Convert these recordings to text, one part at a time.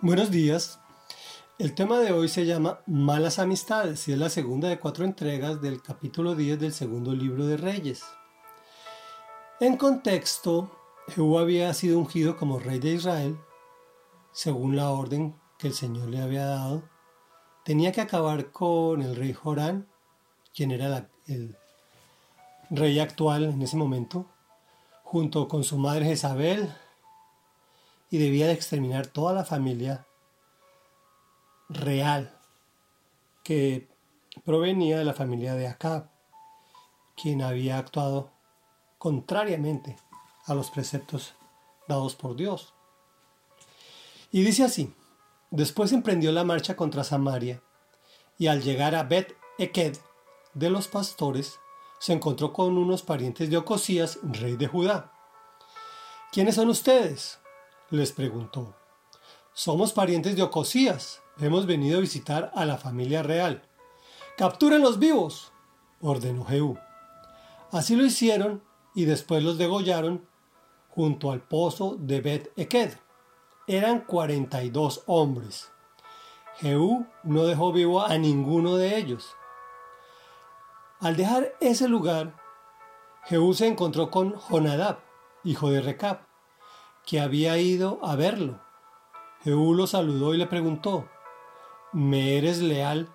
Buenos días. El tema de hoy se llama Malas Amistades y es la segunda de cuatro entregas del capítulo 10 del segundo libro de Reyes. En contexto, Jehú había sido ungido como rey de Israel, según la orden que el Señor le había dado. Tenía que acabar con el rey Jorán, quien era el rey actual en ese momento, junto con su madre Jezabel, y debía de exterminar toda la familia real que provenía de la familia de Acab, quien había actuado contrariamente a los preceptos dados por Dios. Y dice así, después emprendió la marcha contra Samaria, y al llegar a Bet Eked de los pastores, se encontró con unos parientes de Ocosías, rey de Judá. ¿Quiénes son ustedes? Les preguntó. Somos parientes de Ocosías. Hemos venido a visitar a la familia real. ¡Capturen los vivos! ordenó Jehú. Así lo hicieron y después los degollaron junto al pozo de Bet Eked. Eran cuarenta y dos hombres. Jehú no dejó vivo a ninguno de ellos. Al dejar ese lugar, Jehú se encontró con Jonadab, hijo de Recab, que había ido a verlo. Jehú lo saludó y le preguntó, ¿Me eres leal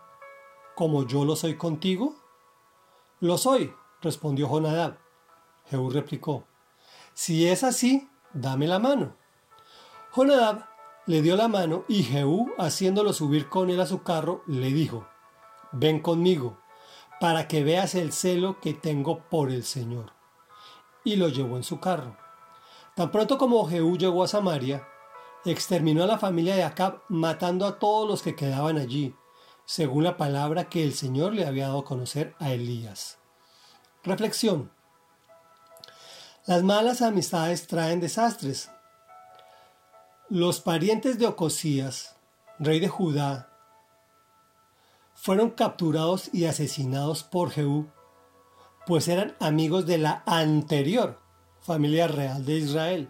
como yo lo soy contigo? Lo soy, respondió Jonadab. Jehú replicó, Si es así, dame la mano. Jonadab le dio la mano y Jehú, haciéndolo subir con él a su carro, le dijo, Ven conmigo, para que veas el celo que tengo por el Señor. Y lo llevó en su carro. Tan pronto como Jehú llegó a Samaria, exterminó a la familia de Acab, matando a todos los que quedaban allí, según la palabra que el Señor le había dado a conocer a Elías. Reflexión. Las malas amistades traen desastres. Los parientes de Ocosías, rey de Judá, fueron capturados y asesinados por Jehú, pues eran amigos de la anterior familia real de Israel.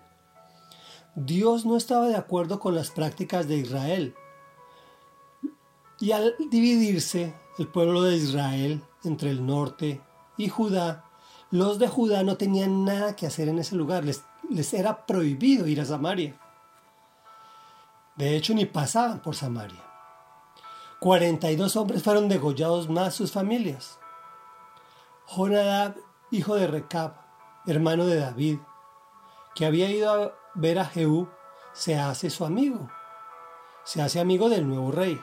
Dios no estaba de acuerdo con las prácticas de Israel. Y al dividirse el pueblo de Israel entre el norte y Judá, los de Judá no tenían nada que hacer en ese lugar, les, les era prohibido ir a Samaria. De hecho, ni pasaban por Samaria. 42 hombres fueron degollados más sus familias. Jonadab, hijo de Recab, hermano de David, que había ido a ver a Jehú, se hace su amigo, se hace amigo del nuevo rey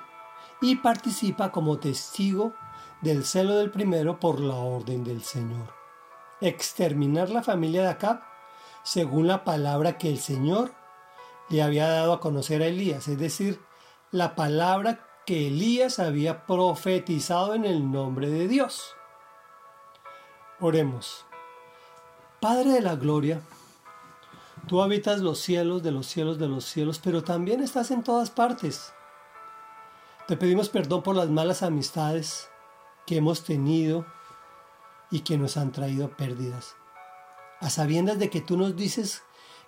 y participa como testigo del celo del primero por la orden del Señor. Exterminar la familia de Acab según la palabra que el Señor le había dado a conocer a Elías, es decir, la palabra que Elías había profetizado en el nombre de Dios. Oremos. Padre de la Gloria, tú habitas los cielos de los cielos de los cielos, pero también estás en todas partes. Te pedimos perdón por las malas amistades que hemos tenido y que nos han traído pérdidas. A sabiendas de que tú nos dices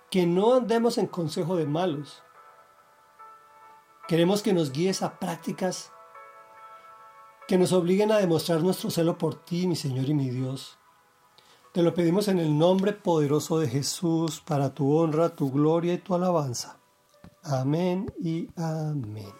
que no andemos en consejo de malos. Queremos que nos guíes a prácticas que nos obliguen a demostrar nuestro celo por ti, mi Señor y mi Dios. Te lo pedimos en el nombre poderoso de Jesús, para tu honra, tu gloria y tu alabanza. Amén y amén.